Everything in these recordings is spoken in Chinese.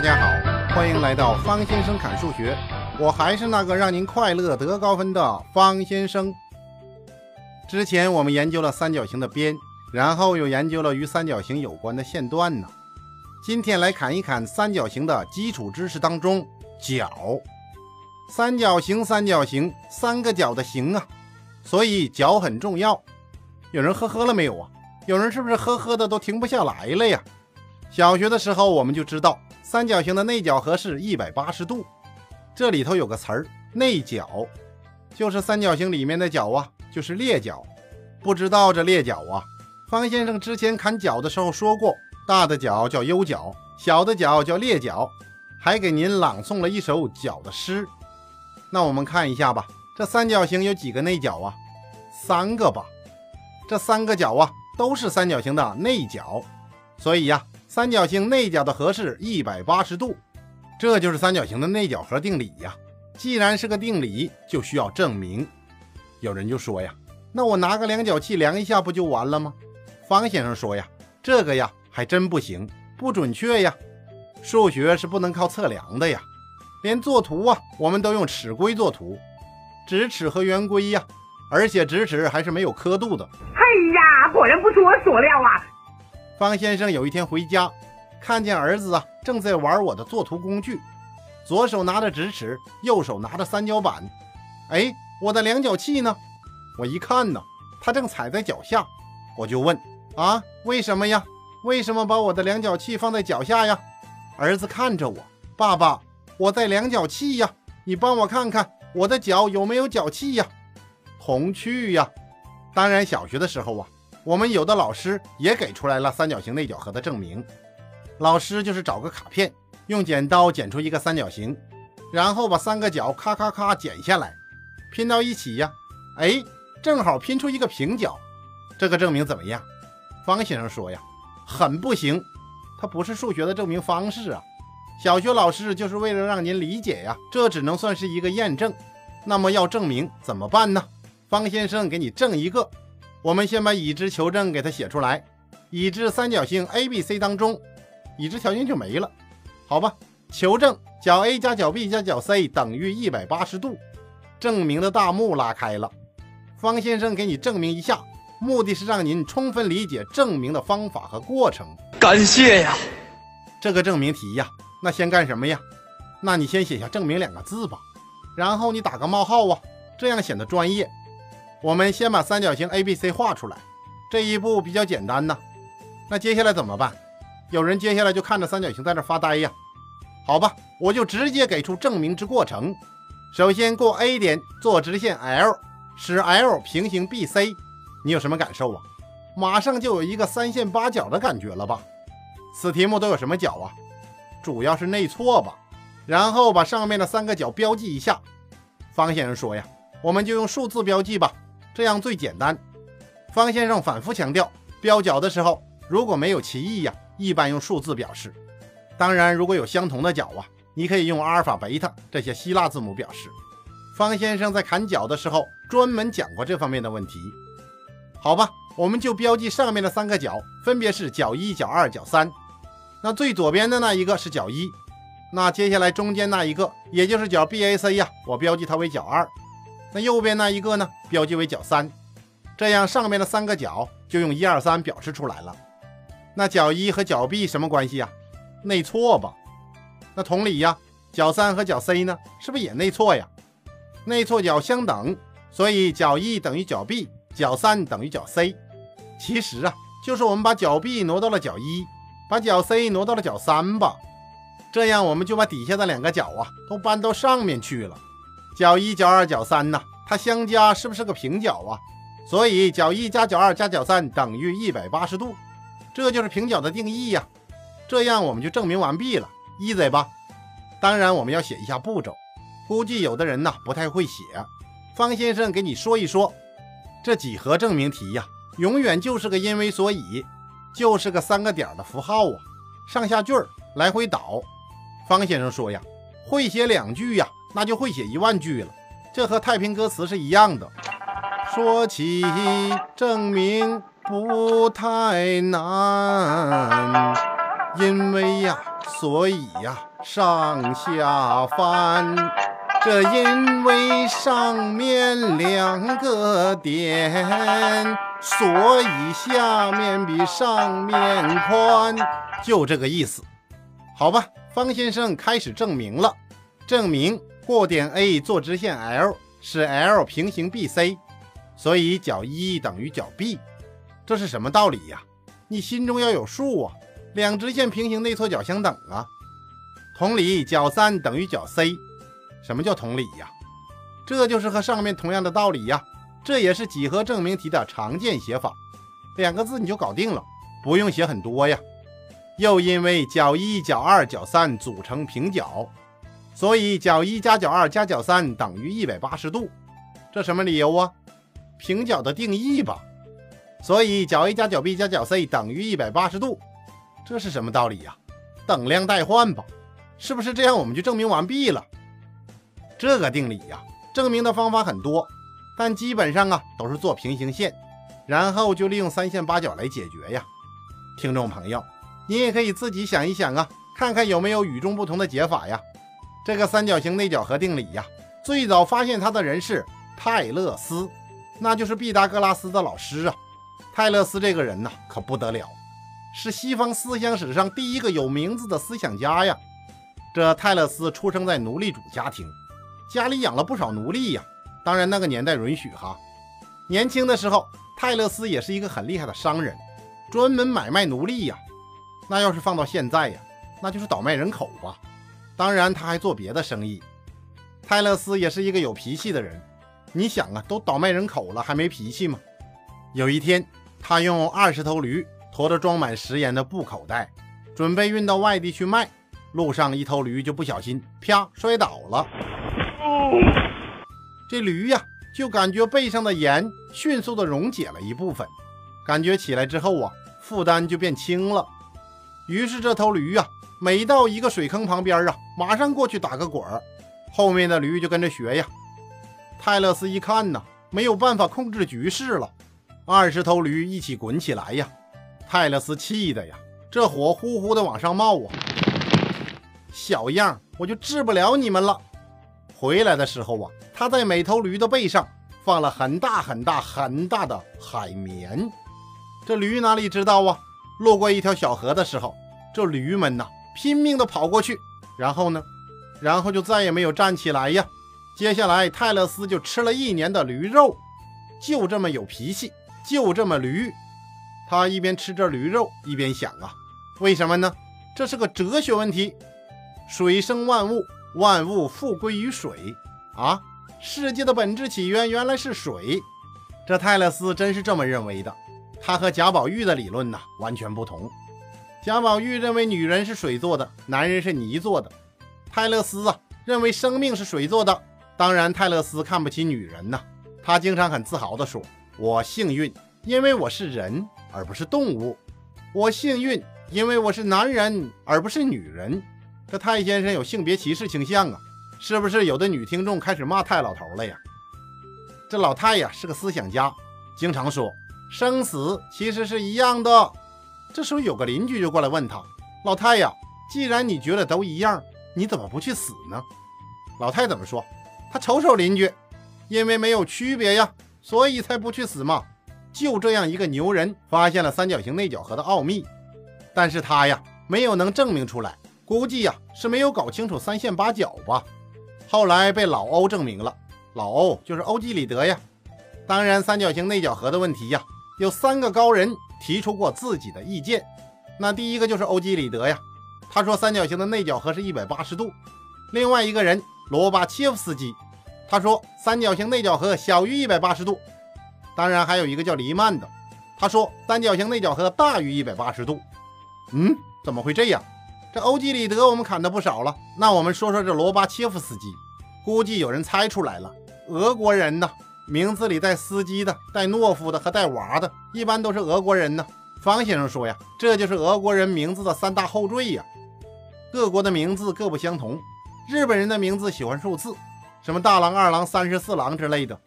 大家好，欢迎来到方先生侃数学，我还是那个让您快乐得高分的方先生。之前我们研究了三角形的边，然后又研究了与三角形有关的线段呢。今天来侃一侃三角形的基础知识当中角。三角形，三角形，三个角的形啊，所以角很重要。有人呵呵了没有啊？有人是不是呵呵的都停不下来了呀？小学的时候我们就知道，三角形的内角和是一百八十度。这里头有个词儿，内角，就是三角形里面的角啊，就是裂角。不知道这裂角啊？方先生之前砍角的时候说过，大的角叫优角，小的角叫裂角，还给您朗诵了一首角的诗。那我们看一下吧，这三角形有几个内角啊？三个吧。这三个角啊，都是三角形的内角，所以呀。三角形内角的和是一百八十度，这就是三角形的内角和定理呀。既然是个定理，就需要证明。有人就说呀，那我拿个量角器量一下不就完了吗？方先生说呀，这个呀还真不行，不准确呀。数学是不能靠测量的呀，连作图啊，我们都用尺规作图，直尺和圆规呀，而且直尺还是没有刻度的。哎呀，果然不出我所料啊。方先生有一天回家，看见儿子啊正在玩我的作图工具，左手拿着直尺，右手拿着三角板。哎，我的量角器呢？我一看呢，他正踩在脚下。我就问啊，为什么呀？为什么把我的量角器放在脚下呀？儿子看着我，爸爸，我在量角器呀，你帮我看看我的脚有没有脚气呀？童趣呀！当然，小学的时候啊。我们有的老师也给出来了三角形内角和的证明。老师就是找个卡片，用剪刀剪出一个三角形，然后把三个角咔咔咔剪下来，拼到一起呀，哎，正好拼出一个平角。这个证明怎么样？方先生说呀，很不行，它不是数学的证明方式啊。小学老师就是为了让您理解呀，这只能算是一个验证。那么要证明怎么办呢？方先生给你证一个。我们先把已知求证给它写出来。已知三角形 ABC 当中，已知条件就没了，好吧？求证角 A 加角 B 加角 C 等于一百八十度，证明的大幕拉开了。方先生给你证明一下，目的是让您充分理解证明的方法和过程。感谢呀！这个证明题呀，那先干什么呀？那你先写下“证明”两个字吧，然后你打个冒号啊，这样显得专业。我们先把三角形 ABC 画出来，这一步比较简单呢。那接下来怎么办？有人接下来就看着三角形在那发呆呀。好吧，我就直接给出证明之过程。首先过 A 点，做直线 L，使 L 平行 BC。你有什么感受啊？马上就有一个三线八角的感觉了吧？此题目都有什么角啊？主要是内错吧。然后把上面的三个角标记一下。方先生说呀，我们就用数字标记吧。这样最简单。方先生反复强调，标角的时候如果没有歧义呀，一般用数字表示。当然，如果有相同的角啊，你可以用阿尔法、贝塔这些希腊字母表示。方先生在砍角的时候专门讲过这方面的问题。好吧，我们就标记上面的三个角，分别是角一、角二、角三。那最左边的那一个是角一，那接下来中间那一个，也就是角 BAC 呀，我标记它为角二。那右边那一个呢？标记为角三，这样上面的三个角就用一二三表示出来了。那角一和角 B 什么关系呀？内错吧？那同理呀，角三和角 C 呢，是不是也内错呀？内错角相等，所以角一等于角 B，角三等于角 C。其实啊，就是我们把角 B 挪到了角一，把角 C 挪到了角三吧。这样我们就把底下的两个角啊都搬到上面去了。角一、角二、角三呢？它相加是不是个平角啊？所以角一加角二加角三等于一百八十度，这就是平角的定义呀。这样我们就证明完毕了，easy 吧？当然我们要写一下步骤，估计有的人呢不太会写。方先生给你说一说，这几何证明题呀，永远就是个因为所以，就是个三个点的符号啊，上下句儿来回倒。方先生说呀，会写两句呀。那就会写一万句了，这和太平歌词是一样的。说起证明不太难，因为呀，所以呀，上下翻。这因为上面两个点，所以下面比上面宽，就这个意思。好吧，方先生开始证明了，证明过点 A 做直线 L，使 L 平行 BC，所以角一等于角 B。这是什么道理呀？你心中要有数啊！两直线平行内错角相等啊。同理，角三等于角 C。什么叫同理呀？这就是和上面同样的道理呀。这也是几何证明题的常见写法，两个字你就搞定了，不用写很多呀。又因为角一、角二、角三组成平角，所以角一加角二加角三等于一百八十度。这什么理由啊？平角的定义吧。所以角 A 加角 B 加角 C 等于一百八十度。这是什么道理呀？等量代换吧。是不是这样我们就证明完毕了？这个定理呀，证明的方法很多，但基本上啊都是做平行线，然后就利用三线八角来解决呀。听众朋友，你也可以自己想一想啊，看看有没有与众不同的解法呀。这个三角形内角和定理呀，最早发现它的人是泰勒斯，那就是毕达哥拉斯的老师啊。泰勒斯这个人呐，可不得了，是西方思想史上第一个有名字的思想家呀。这泰勒斯出生在奴隶主家庭。家里养了不少奴隶呀，当然那个年代允许哈。年轻的时候，泰勒斯也是一个很厉害的商人，专门买卖奴隶呀。那要是放到现在呀，那就是倒卖人口吧。当然他还做别的生意。泰勒斯也是一个有脾气的人，你想啊，都倒卖人口了，还没脾气吗？有一天，他用二十头驴驮着装满食盐的布口袋，准备运到外地去卖。路上一头驴就不小心啪摔倒了。这驴呀，就感觉背上的盐迅速的溶解了一部分，感觉起来之后啊，负担就变轻了。于是这头驴呀，每到一个水坑旁边啊，马上过去打个滚儿，后面的驴就跟着学呀。泰勒斯一看呢，没有办法控制局势了，二十头驴一起滚起来呀。泰勒斯气的呀，这火呼呼的往上冒啊，小样，我就治不了你们了。回来的时候啊，他在每头驴的背上放了很大很大很大的海绵。这驴哪里知道啊？路过一条小河的时候，这驴们呐拼命的跑过去，然后呢，然后就再也没有站起来呀。接下来泰勒斯就吃了一年的驴肉，就这么有脾气，就这么驴。他一边吃着驴肉，一边想啊，为什么呢？这是个哲学问题。水生万物。万物复归于水啊！世界的本质起源原来是水，这泰勒斯真是这么认为的。他和贾宝玉的理论呢完全不同。贾宝玉认为女人是水做的，男人是泥做的。泰勒斯啊认为生命是水做的。当然，泰勒斯看不起女人呐。他经常很自豪地说：“我幸运，因为我是人而不是动物；我幸运，因为我是男人而不是女人。”这泰先生有性别歧视倾向啊？是不是有的女听众开始骂泰老头了呀？这老太呀是个思想家，经常说生死其实是一样的。这时候有个邻居就过来问他：“老太呀，既然你觉得都一样，你怎么不去死呢？”老太怎么说？他瞅瞅邻居，因为没有区别呀，所以才不去死嘛。就这样一个牛人发现了三角形内角和的奥秘，但是他呀没有能证明出来。估计呀是没有搞清楚三线八角吧，后来被老欧证明了。老欧就是欧几里得呀。当然，三角形内角和的问题呀，有三个高人提出过自己的意见。那第一个就是欧几里得呀，他说三角形的内角和是一百八十度。另外一个人罗巴切夫斯基，他说三角形内角和小于一百八十度。当然还有一个叫黎曼的，他说三角形内角和大于一百八十度。嗯，怎么会这样？这欧几里得我们砍的不少了，那我们说说这罗巴切夫斯基。估计有人猜出来了，俄国人呢，名字里带司机的、带懦夫的和带娃的，一般都是俄国人呢。方先生说呀，这就是俄国人名字的三大后缀呀。各国的名字各不相同，日本人的名字喜欢数字，什么大郎、二郎、三十四郎之类的，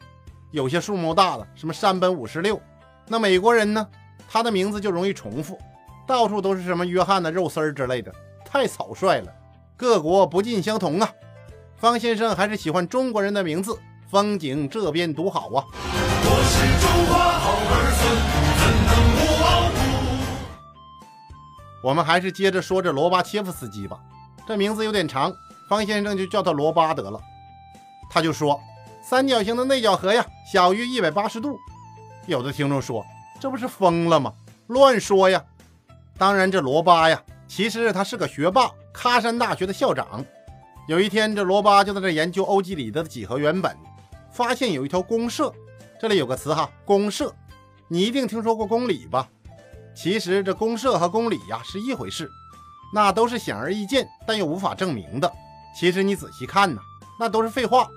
有些数目大的，什么山本五十六。那美国人呢，他的名字就容易重复，到处都是什么约翰的肉丝儿之类的。太草率了。各国不尽相同啊。方先生还是喜欢中国人的名字，风景这边独好啊。我是中华好儿孙，怎能不傲骨？我们还是接着说这罗巴切夫斯基吧，这名字有点长，方先生就叫他罗巴得了。他就说，三角形的内角和呀小于一百八十度。有的听众说，这不是疯了吗？乱说呀！当然，这罗巴呀，其实他是个学霸，喀山大学的校长。有一天，这罗巴就在这研究欧几里得的几何原本，发现有一条公社。这里有个词哈，公社，你一定听说过公理吧？其实这公社和公理呀是一回事，那都是显而易见但又无法证明的。其实你仔细看呐，那都是废话。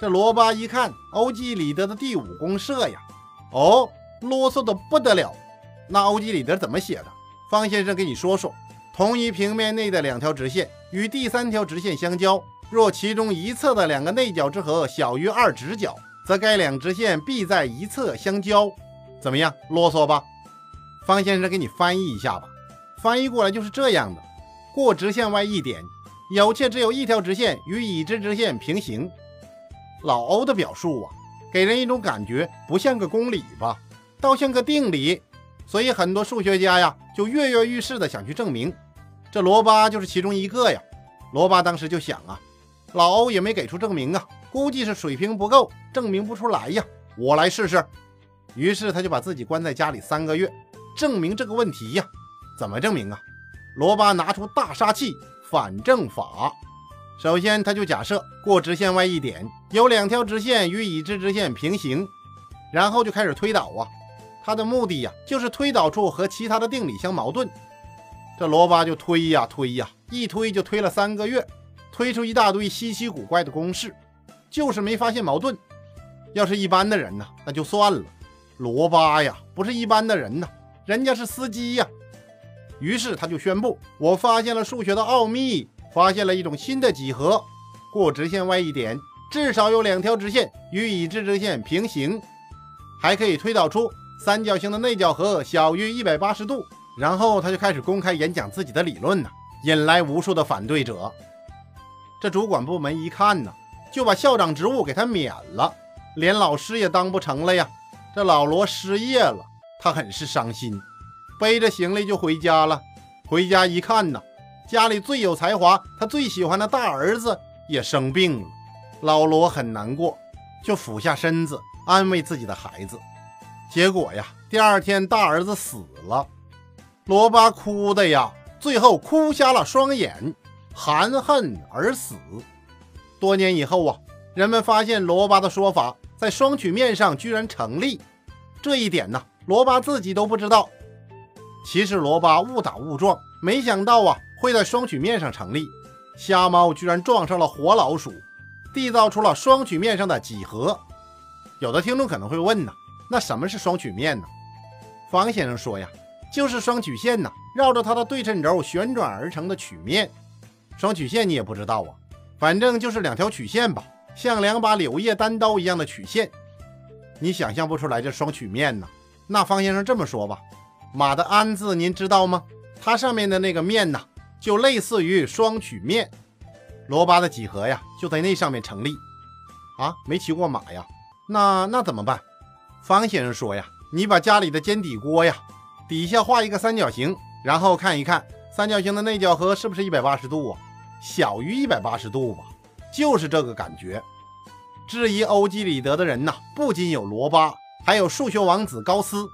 这罗巴一看欧几里得的第五公社呀，哦，啰嗦的不得了。那欧几里得怎么写的？方先生给你说说：同一平面内的两条直线与第三条直线相交，若其中一侧的两个内角之和小于二直角，则该两直线必在一侧相交。怎么样？啰嗦吧？方先生给你翻译一下吧。翻译过来就是这样的：过直线外一点，有且只有一条直线与已知直线平行。老欧的表述啊，给人一种感觉不像个公理吧，倒像个定理。所以很多数学家呀，就跃跃欲试的想去证明，这罗巴就是其中一个呀。罗巴当时就想啊，老欧也没给出证明啊，估计是水平不够，证明不出来呀。我来试试。于是他就把自己关在家里三个月，证明这个问题呀。怎么证明啊？罗巴拿出大杀器反证法。首先他就假设过直线外一点，有两条直线与已知直线平行，然后就开始推导啊。他的目的呀，就是推导出和其他的定理相矛盾。这罗巴就推呀推呀，一推就推了三个月，推出一大堆稀奇古怪的公式，就是没发现矛盾。要是一般的人呢，那就算了。罗巴呀，不是一般的人呐，人家是司机呀。于是他就宣布：“我发现了数学的奥秘，发现了一种新的几何，过直线外一点，至少有两条直线与已知直线平行，还可以推导出。”三角形的内角和小于一百八十度，然后他就开始公开演讲自己的理论呢，引来无数的反对者。这主管部门一看呢，就把校长职务给他免了，连老师也当不成了呀。这老罗失业了，他很是伤心，背着行李就回家了。回家一看呢，家里最有才华、他最喜欢的大儿子也生病了。老罗很难过，就俯下身子安慰自己的孩子。结果呀，第二天大儿子死了，罗巴哭的呀，最后哭瞎了双眼，含恨而死。多年以后啊，人们发现罗巴的说法在双曲面上居然成立，这一点呢，罗巴自己都不知道。其实罗巴误打误撞，没想到啊会在双曲面上成立，瞎猫居然撞上了活老鼠，缔造出了双曲面上的几何。有的听众可能会问呢。那什么是双曲面呢？方先生说呀，就是双曲线呐，绕着它的对称轴旋转而成的曲面。双曲线你也不知道啊？反正就是两条曲线吧，像两把柳叶单刀一样的曲线。你想象不出来这双曲面呢？那方先生这么说吧，马的鞍字您知道吗？它上面的那个面呢，就类似于双曲面。罗巴的几何呀，就在那上面成立。啊，没骑过马呀？那那怎么办？方先生说呀，你把家里的煎底锅呀，底下画一个三角形，然后看一看三角形的内角和是不是一百八十度啊？小于一百八十度吧，就是这个感觉。质疑欧几里得的人呐，不仅有罗巴，还有数学王子高斯。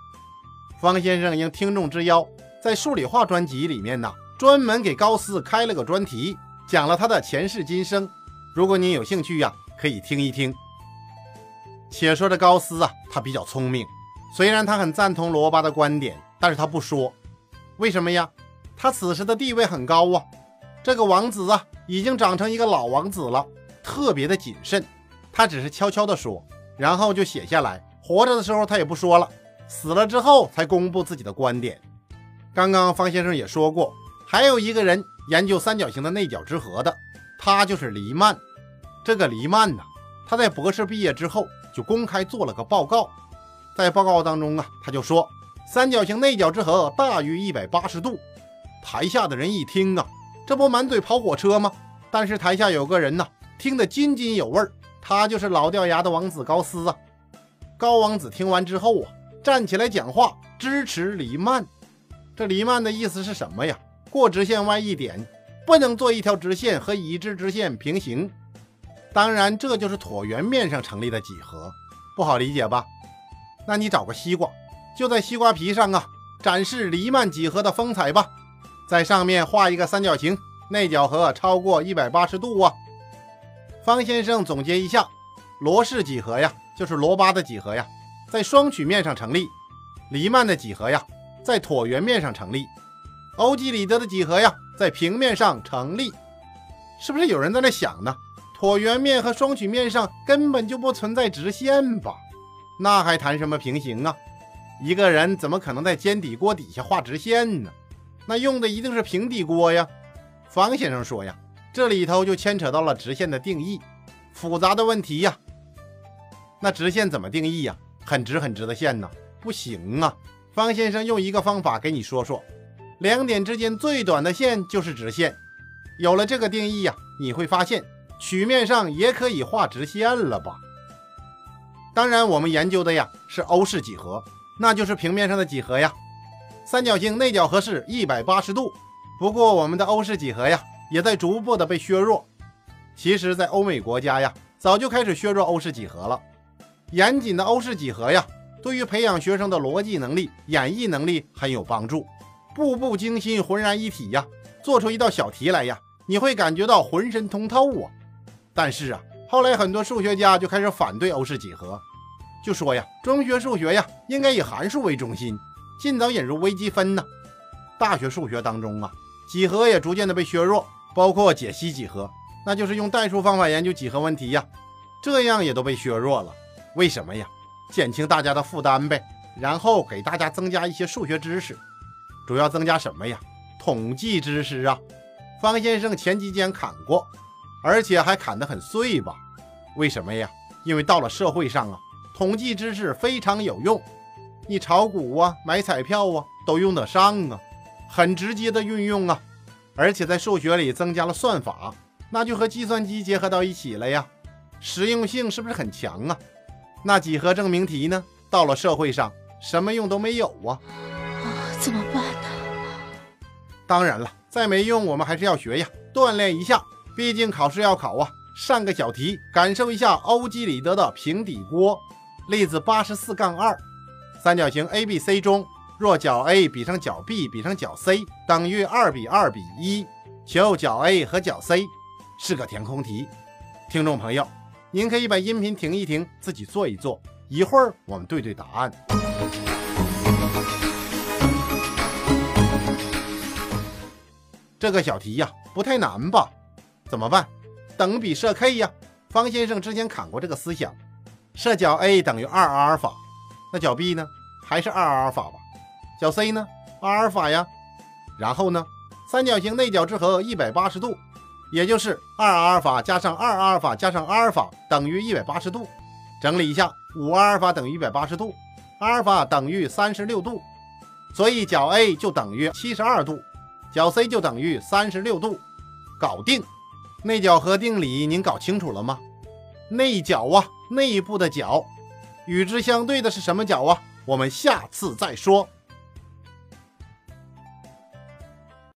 方先生应听众之邀，在数理化专辑里面呢，专门给高斯开了个专题，讲了他的前世今生。如果您有兴趣呀，可以听一听。且说这高斯啊，他比较聪明，虽然他很赞同罗巴的观点，但是他不说，为什么呀？他此时的地位很高啊，这个王子啊，已经长成一个老王子了，特别的谨慎。他只是悄悄地说，然后就写下来。活着的时候他也不说了，死了之后才公布自己的观点。刚刚方先生也说过，还有一个人研究三角形的内角之和的，他就是黎曼。这个黎曼呢，他在博士毕业之后。就公开做了个报告，在报告当中啊，他就说三角形内角之和大于一百八十度。台下的人一听啊，这不满嘴跑火车吗？但是台下有个人呐，听得津津有味儿，他就是老掉牙的王子高斯啊。高王子听完之后啊，站起来讲话，支持黎曼。这黎曼的意思是什么呀？过直线外一点，不能做一条直线和已知直线平行。当然，这就是椭圆面上成立的几何，不好理解吧？那你找个西瓜，就在西瓜皮上啊，展示黎曼几何的风采吧。在上面画一个三角形，内角和超过一百八十度啊。方先生总结一下，罗氏几何呀，就是罗巴的几何呀，在双曲面上成立；黎曼的几何呀，在椭圆面上成立；欧几里得的几何呀，在平面上成立。是不是有人在那想呢？椭圆面和双曲面上根本就不存在直线吧？那还谈什么平行啊？一个人怎么可能在煎底锅底下画直线呢？那用的一定是平底锅呀。方先生说呀，这里头就牵扯到了直线的定义，复杂的问题呀。那直线怎么定义呀？很直很直的线呢？不行啊。方先生用一个方法给你说说，两点之间最短的线就是直线。有了这个定义呀，你会发现。曲面上也可以画直线了吧？当然，我们研究的呀是欧式几何，那就是平面上的几何呀。三角形内角和是一百八十度。不过，我们的欧式几何呀也在逐步的被削弱。其实，在欧美国家呀，早就开始削弱欧式几何了。严谨的欧式几何呀，对于培养学生的逻辑能力、演绎能力很有帮助。步步惊心，浑然一体呀，做出一道小题来呀，你会感觉到浑身通透啊。但是啊，后来很多数学家就开始反对欧式几何，就说呀，中学数学呀应该以函数为中心，尽早引入微积分呢。大学数学当中啊，几何也逐渐的被削弱，包括解析几何，那就是用代数方法研究几何问题呀，这样也都被削弱了。为什么呀？减轻大家的负担呗，然后给大家增加一些数学知识，主要增加什么呀？统计知识啊。方先生前几间砍过。而且还砍得很碎吧？为什么呀？因为到了社会上啊，统计知识非常有用，你炒股啊、买彩票啊都用得上啊，很直接的运用啊。而且在数学里增加了算法，那就和计算机结合到一起了呀，实用性是不是很强啊？那几何证明题呢？到了社会上什么用都没有啊！啊，怎么办呢？当然了，再没用我们还是要学呀，锻炼一下。毕竟考试要考啊，上个小题，感受一下欧几里得的平底锅。例子八十四杠二，三角形 ABC 中，若角 A 比上角 B 比上角 C 等于二比二比一，求角 A 和角 C，是个填空题。听众朋友，您可以把音频停一停，自己做一做，一会儿我们对对答案。这个小题呀，不太难吧？怎么办？等比设 k 呀。方先生之前砍过这个思想，设角 A 等于二阿尔法，那角 B 呢？还是二阿尔法吧。角 C 呢？阿尔法呀。然后呢？三角形内角之和一百八十度，也就是二阿尔法加上二阿尔法加上阿尔法等于一百八十度。整理一下，五阿尔法等于一百八十度，阿尔法等于三十六度，所以角 A 就等于七十二度，角 C 就等于三十六度，搞定。内角和定理您搞清楚了吗？内角啊，内部的角，与之相对的是什么角啊？我们下次再说。